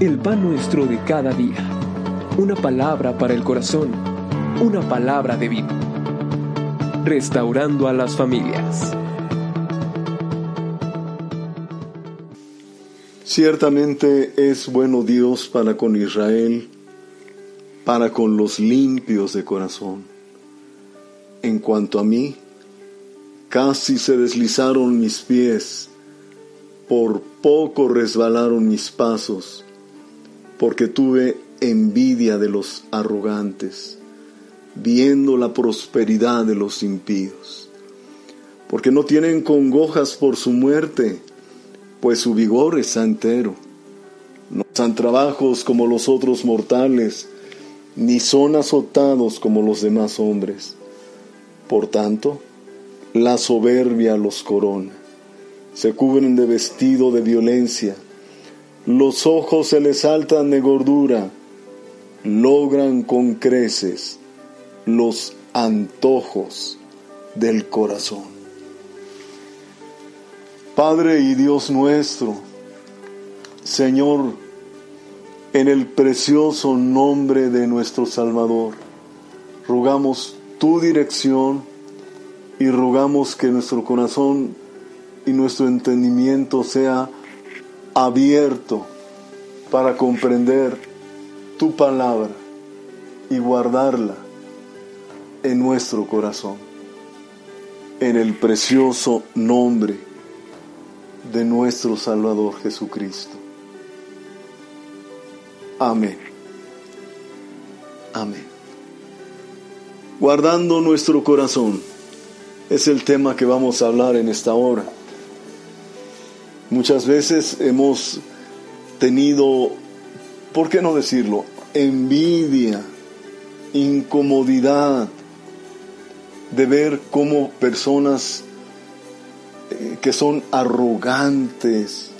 el pan nuestro de cada día. Una palabra para el corazón, una palabra de vida. Restaurando a las familias. Ciertamente es bueno Dios para con Israel, para con los limpios de corazón. En cuanto a mí, casi se deslizaron mis pies, por poco resbalaron mis pasos, porque tuve envidia de los arrogantes, viendo la prosperidad de los impíos, porque no tienen congojas por su muerte, pues su vigor está entero. No han trabajos como los otros mortales, ni son azotados como los demás hombres. Por tanto, la soberbia los corona. Se cubren de vestido de violencia. Los ojos se les saltan de gordura. Logran con creces los antojos del corazón. Padre y Dios nuestro, Señor, en el precioso nombre de nuestro Salvador, rogamos tu dirección y rogamos que nuestro corazón y nuestro entendimiento sea abierto para comprender tu palabra y guardarla en nuestro corazón. En el precioso nombre de nuestro Salvador Jesucristo. Amén. Amén. Guardando nuestro corazón es el tema que vamos a hablar en esta hora. Muchas veces hemos tenido, ¿por qué no decirlo? Envidia, incomodidad de ver cómo personas eh, que son arrogantes,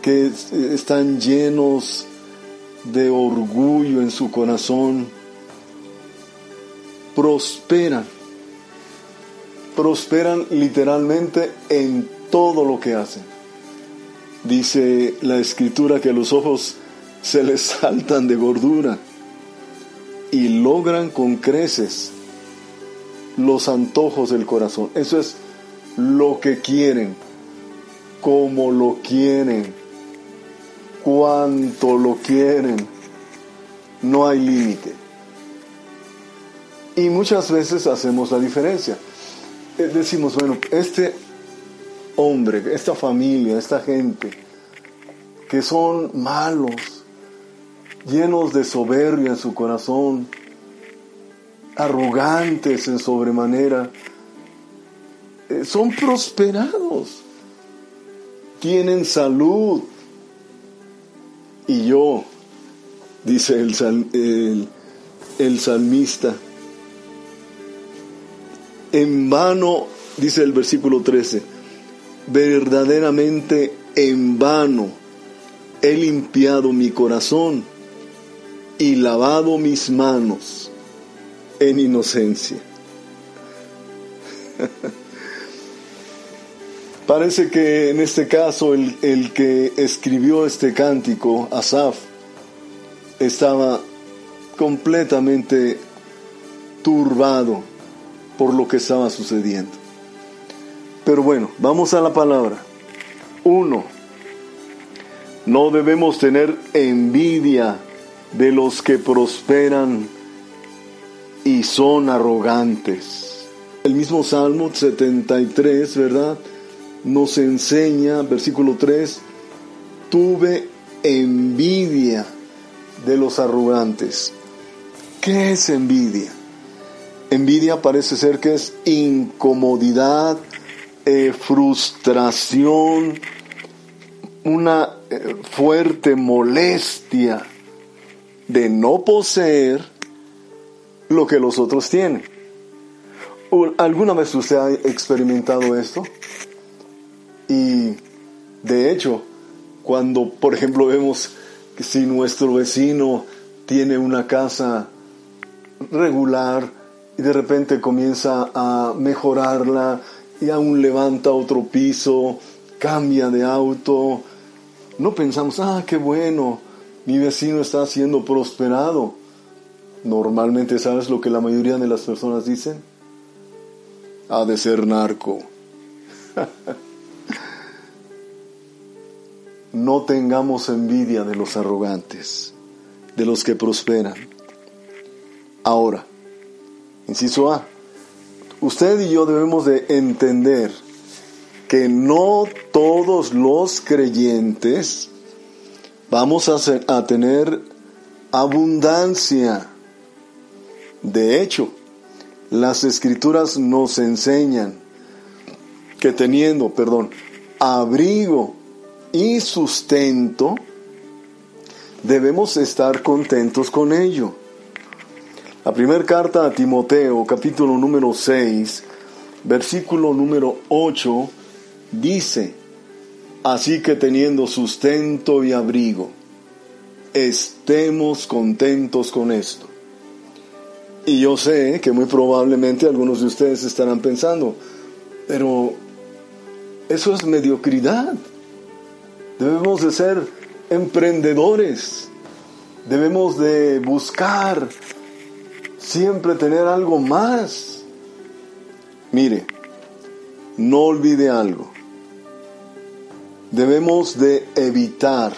que están llenos de orgullo en su corazón, prosperan, prosperan literalmente en todo lo que hacen. Dice la escritura que los ojos se les saltan de gordura y logran con creces los antojos del corazón. Eso es lo que quieren, como lo quieren, cuánto lo quieren. No hay límite. Y muchas veces hacemos la diferencia. Eh, decimos, bueno, este hombre, esta familia, esta gente, que son malos, llenos de soberbia en su corazón, arrogantes en sobremanera, eh, son prosperados, tienen salud. Y yo, dice el, el, salmista, en vano, dice el versículo 13, verdaderamente en vano he limpiado mi corazón y lavado mis manos en inocencia. Parece que en este caso el, el, que escribió este cántico, Asaf, estaba completamente turbado por lo que estaba sucediendo. Pero bueno, vamos a la palabra. Uno, no debemos tener envidia de los que prosperan y son arrogantes. El mismo Salmo 73, ¿verdad? nos enseña, versículo 3, tuve envidia de los arrogantes. ¿Qué es envidia? Envidia parece ser que es incomodidad, eh, frustración, una eh, fuerte molestia de no poseer lo que los otros tienen. ¿Alguna vez usted ha experimentado esto? Y de hecho, cuando por ejemplo vemos que si nuestro vecino tiene una casa regular y de repente comienza a mejorarla y aún levanta otro piso, cambia de auto, no pensamos, ah, qué bueno, mi vecino está siendo prosperado. Normalmente, ¿sabes lo que la mayoría de las personas dicen? Ha de ser narco. no tengamos envidia de los arrogantes, de los que prosperan. Ahora, inciso A, usted y yo debemos de entender que no todos los creyentes vamos a, a tener abundancia. De hecho, las escrituras nos enseñan que teniendo, perdón, abrigo y sustento, debemos estar contentos con ello. La primera carta a Timoteo, capítulo número 6, versículo número 8, dice, así que teniendo sustento y abrigo, estemos contentos con esto. Y yo sé que muy probablemente algunos de ustedes estarán pensando, pero eso es mediocridad. Debemos de ser emprendedores. Debemos de buscar siempre tener algo más. Mire, no olvide algo. Debemos de evitar,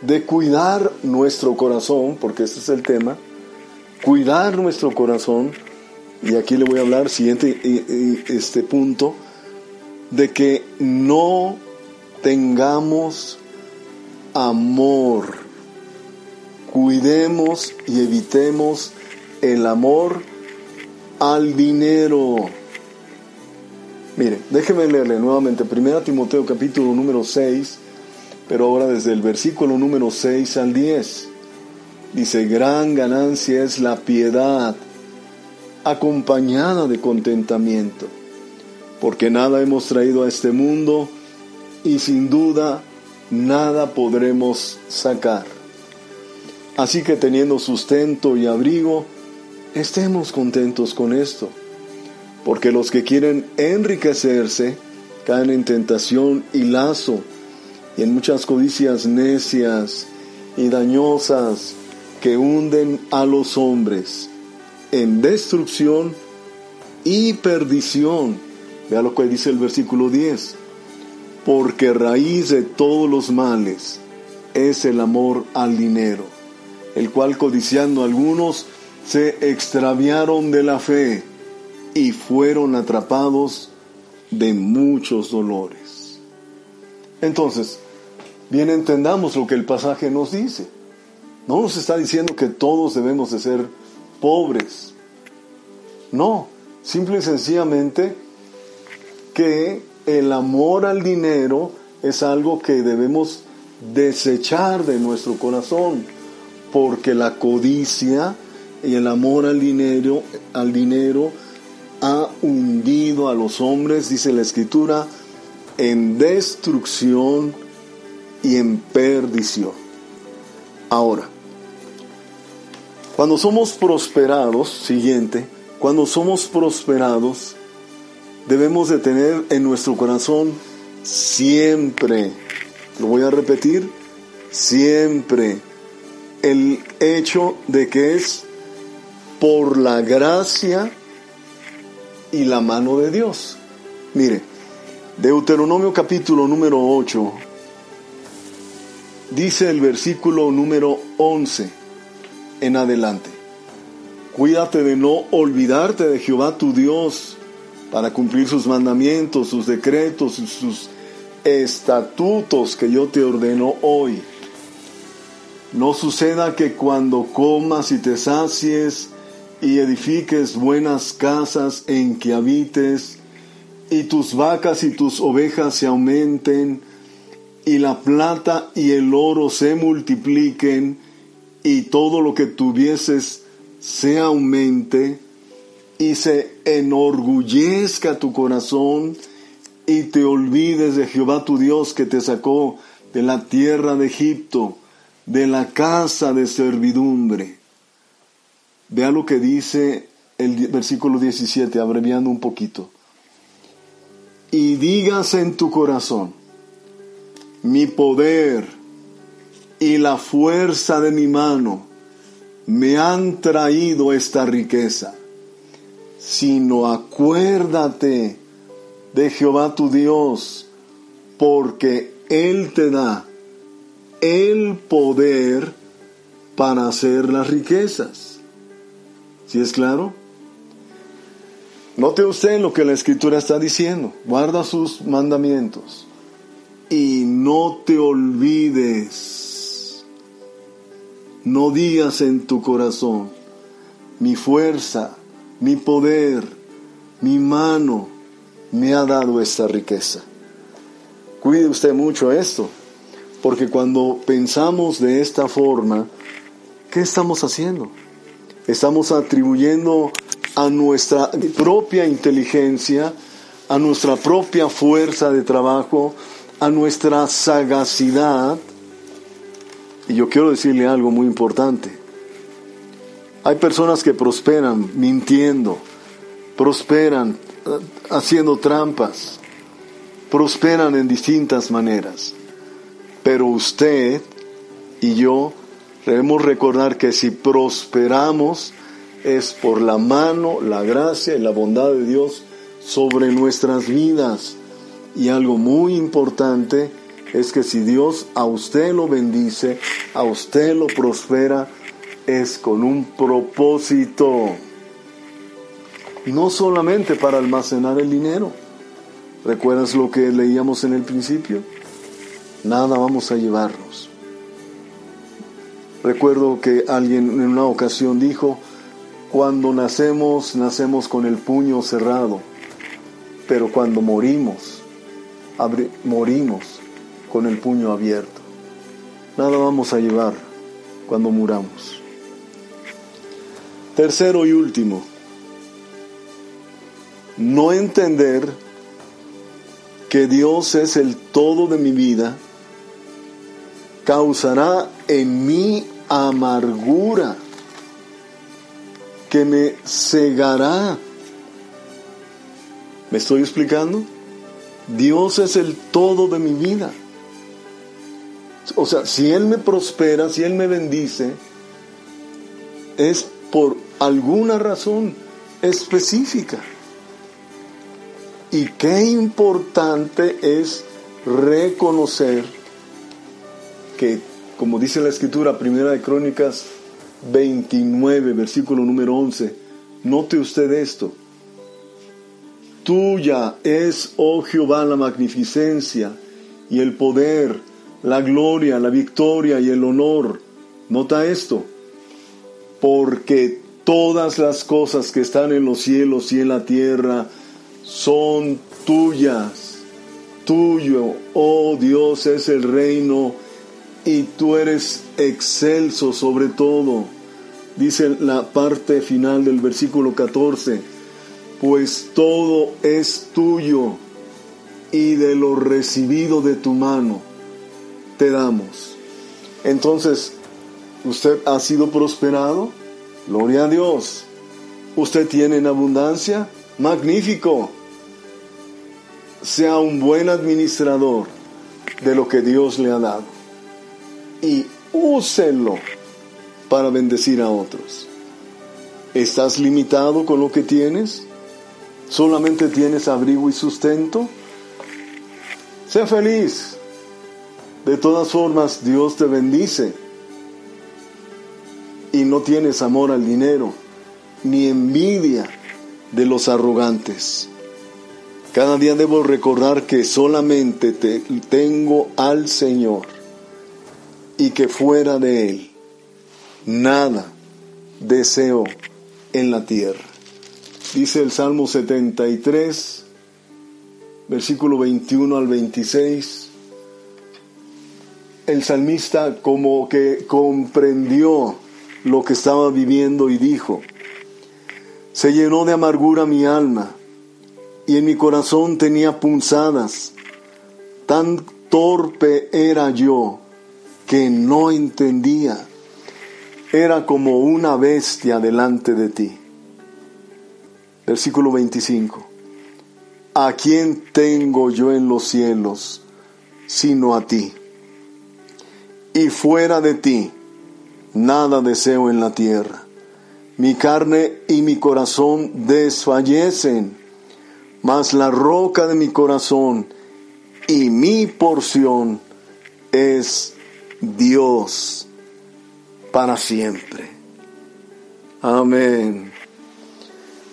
de cuidar nuestro corazón, porque este es el tema, cuidar nuestro corazón, y aquí le voy a hablar, siguiente este punto, de que no tengamos amor cuidemos y evitemos el amor al dinero. Mire, déjeme leerle nuevamente 1 Timoteo capítulo número 6, pero ahora desde el versículo número 6 al 10. Dice, gran ganancia es la piedad acompañada de contentamiento, porque nada hemos traído a este mundo y sin duda nada podremos sacar. Así que teniendo sustento y abrigo, estemos contentos con esto, porque los que quieren enriquecerse caen en tentación y lazo y en muchas codicias necias y dañosas que hunden a los hombres en destrucción y perdición. Vea lo que dice el versículo 10. Porque raíz de todos los males es el amor al dinero el cual codiciando algunos se extraviaron de la fe y fueron atrapados de muchos dolores. Entonces, bien entendamos lo que el pasaje nos dice. No nos está diciendo que todos debemos de ser pobres. No, simple y sencillamente que el amor al dinero es algo que debemos desechar de nuestro corazón porque la codicia y el amor al dinero, al dinero ha hundido a los hombres, dice la escritura, en destrucción y en perdición. Ahora, cuando somos prosperados, siguiente, cuando somos prosperados, debemos de tener en nuestro corazón siempre, lo voy a repetir, siempre el hecho de que es por la gracia y la mano de Dios. Mire, Deuteronomio capítulo número 8, dice el versículo número 11 en adelante. Cuídate de no olvidarte de Jehová tu Dios para cumplir sus mandamientos, sus decretos, sus estatutos que yo te ordeno hoy no suceda que cuando comas y te sacies y edifiques buenas casas en que habites, y tus vacas y tus ovejas se aumenten, y la plata y el oro se multipliquen, y todo lo que tuvieses se aumente, y se enorgullezca tu corazón, y te olvides de Jehová tu Dios que te sacó de la tierra de Egipto, de la casa de servidumbre. Vea lo que dice el versículo 17, abreviando un poquito. Y digas en tu corazón, mi poder y la fuerza de mi mano me han traído esta riqueza, sino acuérdate de Jehová tu Dios, porque Él te da el poder para hacer las riquezas. ¿Sí es claro? Note usted lo que la escritura está diciendo. Guarda sus mandamientos. Y no te olvides. No digas en tu corazón, mi fuerza, mi poder, mi mano me ha dado esta riqueza. Cuide usted mucho esto, porque cuando pensamos de esta forma, ¿qué estamos haciendo? Estamos atribuyendo a nuestra propia inteligencia, a nuestra propia fuerza de trabajo, a nuestra sagacidad. Y yo quiero decirle algo muy importante. Hay personas que prosperan mintiendo, prosperan eh, haciendo trampas, prosperan en distintas maneras. Pero usted y yo debemos recordar que si prosperamos, es por la mano, la gracia y la bondad de Dios sobre nuestras vidas. Y algo muy importante es que si Dios a usted lo bendice, a usted lo prospera, es con un propósito. No solamente para almacenar el dinero. ¿Recuerdas lo que leíamos en el principio? Nada vamos a llevarnos. Recuerdo que alguien en una ocasión dijo, cuando nacemos, nacemos con el puño cerrado, pero cuando morimos, morimos con el puño abierto. Nada vamos a llevar cuando muramos. Tercero y último, no entender que Dios es el todo de mi vida causará en mí amargura que me cegará. ¿Me estoy explicando? Dios es el todo de mi vida. O sea, si Él me prospera, si Él me bendice, es por alguna razón específica. Y qué importante es reconocer que, como dice la escritura, primera de Crónicas 29, versículo número 11. Note usted esto. Tuya es, oh Jehová, la magnificencia y el poder, la gloria, la victoria y el honor. Nota esto. Porque todas las cosas que están en los cielos y en la tierra son tuyas. Tuyo, oh Dios, es el reino y tú eres excelso sobre todo. Dice la parte final del versículo 14, pues todo es tuyo y de lo recibido de tu mano te damos. Entonces, ¿usted ha sido prosperado? Gloria a Dios. ¿Usted tiene en abundancia? Magnífico. Sea un buen administrador de lo que Dios le ha dado y úselo para bendecir a otros. ¿Estás limitado con lo que tienes? ¿Solamente tienes abrigo y sustento? Sé feliz. De todas formas, Dios te bendice. Y no tienes amor al dinero, ni envidia de los arrogantes. Cada día debo recordar que solamente te tengo al Señor y que fuera de Él nada deseo en la tierra. Dice el Salmo 73, versículo 21 al 26. El salmista como que comprendió lo que estaba viviendo y dijo, se llenó de amargura mi alma y en mi corazón tenía punzadas. Tan torpe era yo que no entendía. Era como una bestia delante de ti. Versículo 25. ¿A quién tengo yo en los cielos sino a ti? y fuera de ti nada deseo en la tierra. Mi carne y mi corazón desfallecen, mas la roca de mi corazón y mi porción es Dios para siempre. Amén.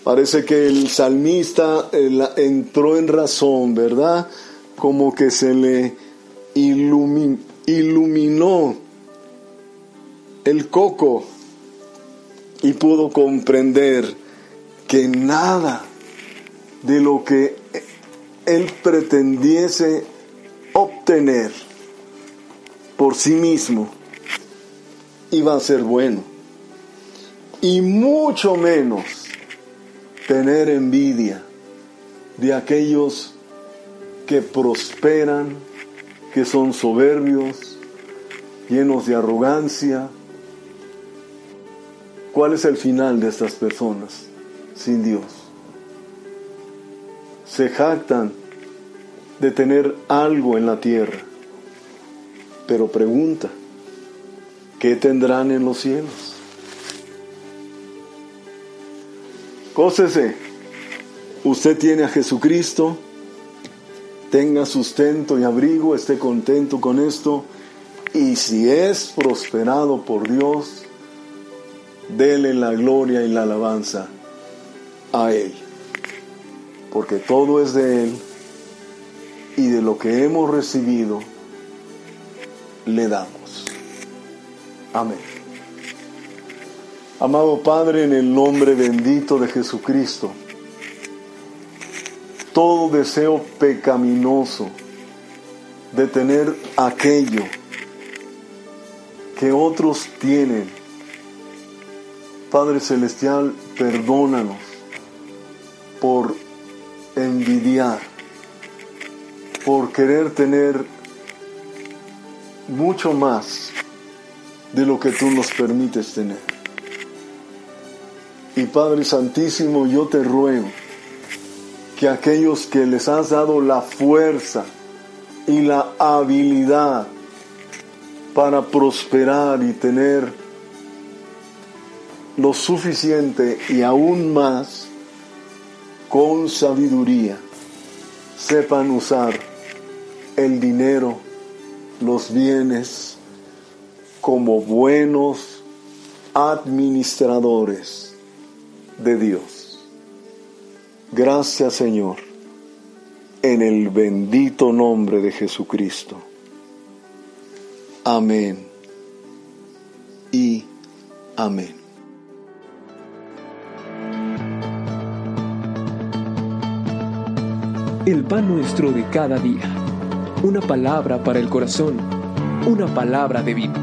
Parece que el salmista eh, entró en razón, ¿verdad? Como que se le iluminó el coco y pudo comprender que nada de lo que él pretendiese obtener por sí mismo iba a ser bueno. Y mucho menos tener envidia de aquellos que prosperan, que son soberbios, llenos de arrogancia, ¿Cuál es el final de estas personas sin Dios? Se jactan de tener algo en la tierra, pero pregunta, ¿qué tendrán en los cielos? Cósese, usted tiene a Jesucristo, tenga sustento y abrigo, esté contento con esto, y si es prosperado por Dios, dele la gloria y la alabanza a Él. Porque todo es de Él y de lo que hemos recibido le damos. Amén. Amado Padre, en el nombre bendito de Jesucristo, todo deseo pecaminoso de tener aquello que otros tienen Padre Celestial, perdónanos por envidiar, por querer tener mucho más de lo que tú nos permites tener. Y Padre Santísimo, yo te ruego que aquellos que les has dado la fuerza y la habilidad para prosperar y tener lo suficiente y aún más con sabiduría sepan usar el dinero, los bienes, como buenos administradores de Dios. Gracias Señor, en el bendito nombre de Jesucristo. Amén y amén. El pan nuestro de cada día. Una palabra para el corazón. Una palabra de vida.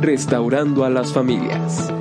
Restaurando a las familias.